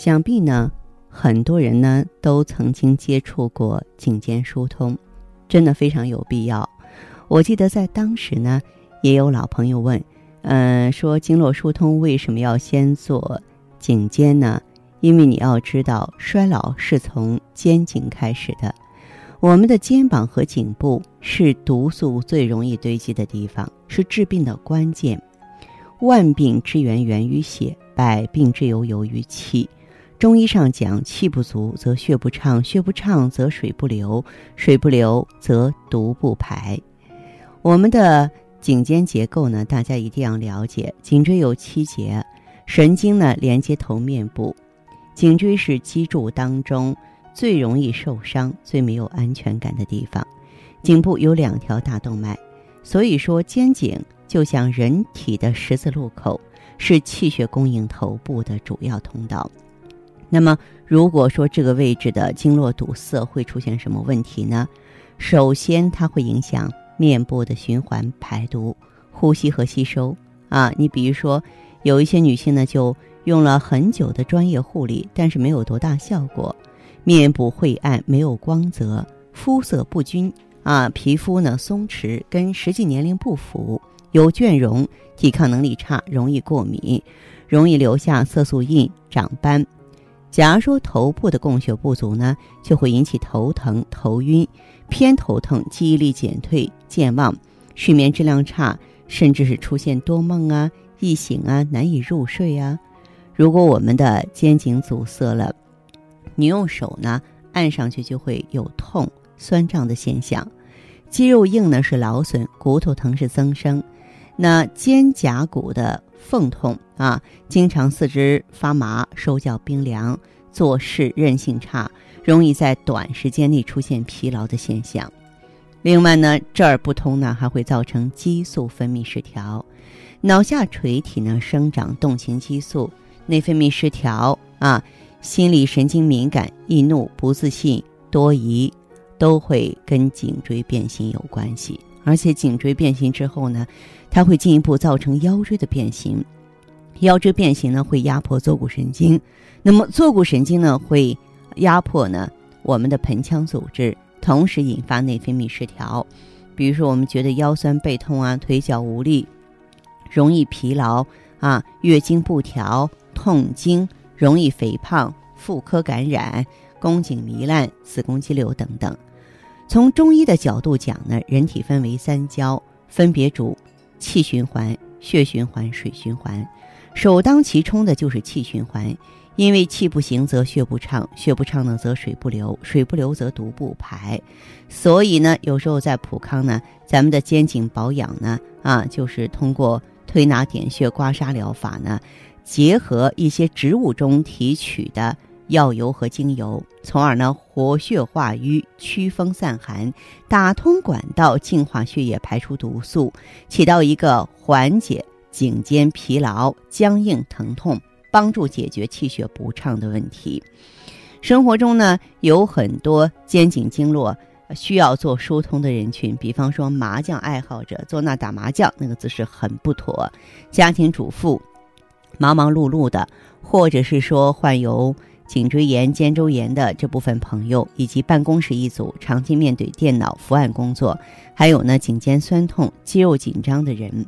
想必呢，很多人呢都曾经接触过颈肩疏通，真的非常有必要。我记得在当时呢，也有老朋友问，嗯，说经络疏通为什么要先做颈肩呢？因为你要知道，衰老是从肩颈开始的，我们的肩膀和颈部是毒素最容易堆积的地方，是治病的关键。万病之源源于血，百病之由由于气。中医上讲，气不足则血不畅，血不畅则水不流，水不流则毒不排。我们的颈肩结构呢，大家一定要了解。颈椎有七节，神经呢连接头面部。颈椎是脊柱当中最容易受伤、最没有安全感的地方。颈部有两条大动脉，所以说肩颈。就像人体的十字路口，是气血供应头部的主要通道。那么，如果说这个位置的经络堵塞，会出现什么问题呢？首先，它会影响面部的循环、排毒、呼吸和吸收。啊，你比如说，有一些女性呢，就用了很久的专业护理，但是没有多大效果，面部晦暗、没有光泽，肤色不均，啊，皮肤呢松弛，跟实际年龄不符。有倦容，抵抗能力差，容易过敏，容易留下色素印、长斑。假如说头部的供血不足呢，就会引起头疼、头晕、偏头疼、记忆力减退、健忘、睡眠质量差，甚至是出现多梦啊、易醒啊、难以入睡啊。如果我们的肩颈阻塞了，你用手呢按上去就会有痛、酸胀的现象。肌肉硬呢是劳损，骨头疼是增生。那肩胛骨的缝痛啊，经常四肢发麻、手脚冰凉、做事韧性差，容易在短时间内出现疲劳的现象。另外呢，这儿不通呢，还会造成激素分泌失调，脑下垂体呢生长动情激素，内分泌失调啊，心理神经敏感、易怒、不自信、多疑，都会跟颈椎变形有关系。而且颈椎变形之后呢，它会进一步造成腰椎的变形，腰椎变形呢会压迫坐骨神经，那么坐骨神经呢会压迫呢我们的盆腔组织，同时引发内分泌失调。比如说我们觉得腰酸背痛啊，腿脚无力，容易疲劳啊，月经不调，痛经，容易肥胖，妇科感染，宫颈糜烂，子宫肌瘤等等。从中医的角度讲呢，人体分为三焦，分别主气循环、血循环、水循环。首当其冲的就是气循环，因为气不行则血不畅，血不畅呢则水不流，水不流则毒不排。所以呢，有时候在普康呢，咱们的肩颈保养呢，啊，就是通过推拿点穴、刮痧疗法呢，结合一些植物中提取的。药油和精油，从而呢活血化瘀、祛风散寒、打通管道、净化血液、排出毒素，起到一个缓解颈肩疲劳、僵硬疼痛，帮助解决气血不畅的问题。生活中呢有很多肩颈经络需要做疏通的人群，比方说麻将爱好者，坐那打麻将那个姿势很不妥；家庭主妇，忙忙碌碌的，或者是说患有。颈椎炎、肩周炎的这部分朋友，以及办公室一族长期面对电脑伏案工作，还有呢颈肩酸痛、肌肉紧张的人。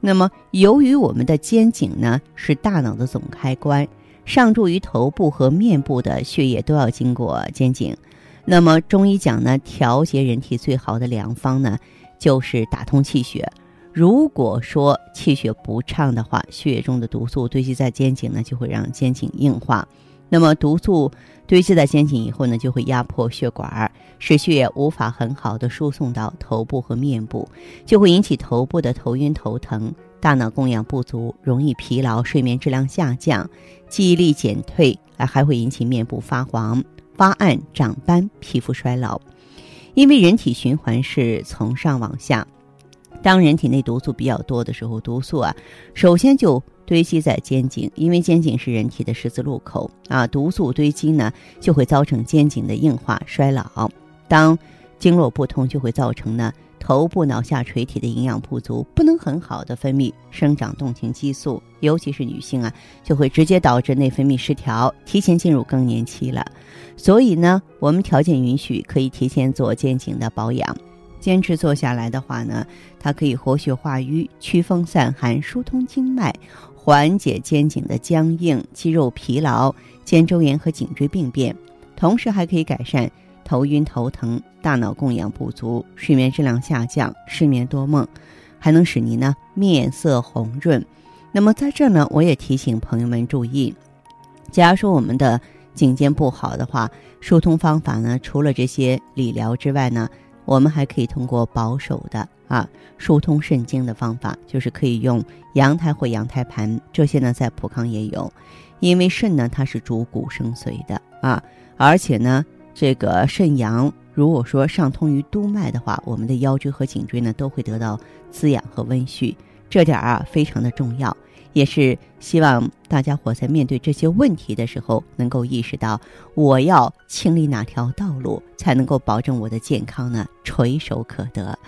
那么，由于我们的肩颈呢是大脑的总开关，上注于头部和面部的血液都要经过肩颈。那么，中医讲呢，调节人体最好的良方呢，就是打通气血。如果说气血不畅的话，血液中的毒素堆积在肩颈呢，就会让肩颈硬化。那么毒素堆积在肩颈以后呢，就会压迫血管，使血液无法很好的输送到头部和面部，就会引起头部的头晕头疼，大脑供氧不足，容易疲劳，睡眠质量下降，记忆力减退，啊，还会引起面部发黄、发暗、长斑、皮肤衰老。因为人体循环是从上往下，当人体内毒素比较多的时候，毒素啊，首先就堆积在肩颈，因为肩颈是人体的十字路口啊，毒素堆积呢，就会造成肩颈的硬化、衰老。当经络不通，就会造成呢。头部、脑下垂体的营养不足，不能很好的分泌生长动情激素，尤其是女性啊，就会直接导致内分泌失调，提前进入更年期了。所以呢，我们条件允许，可以提前做肩颈的保养。坚持做下来的话呢，它可以活血化瘀、祛风散寒、疏通经脉，缓解肩颈的僵硬、肌肉疲劳、肩周炎和颈椎病变，同时还可以改善。头晕头疼、大脑供氧不足、睡眠质量下降、失眠多梦，还能使您呢面色红润。那么在这儿呢，我也提醒朋友们注意，假如说我们的颈肩不好的话，疏通方法呢，除了这些理疗之外呢，我们还可以通过保守的啊疏通肾经的方法，就是可以用羊胎或羊胎盘，这些呢在普康也有，因为肾呢它是主骨生髓的啊，而且呢。这个肾阳如果说上通于督脉的话，我们的腰椎和颈椎呢都会得到滋养和温煦，这点啊非常的重要，也是希望大家伙在面对这些问题的时候，能够意识到我要清理哪条道路，才能够保证我的健康呢垂手可得。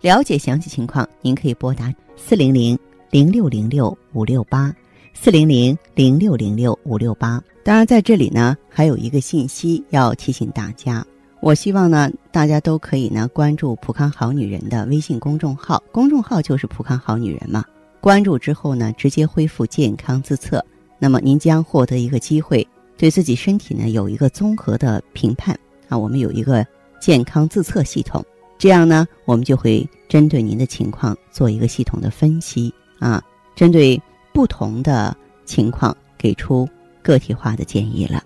了解详细情况，您可以拨打四零零零六零六五六八四零零零六零六五六八。当然，在这里呢，还有一个信息要提醒大家。我希望呢，大家都可以呢关注“普康好女人”的微信公众号，公众号就是“普康好女人”嘛。关注之后呢，直接恢复健康自测，那么您将获得一个机会，对自己身体呢有一个综合的评判啊。我们有一个健康自测系统，这样呢，我们就会针对您的情况做一个系统的分析啊，针对不同的情况给出。个体化的建议了。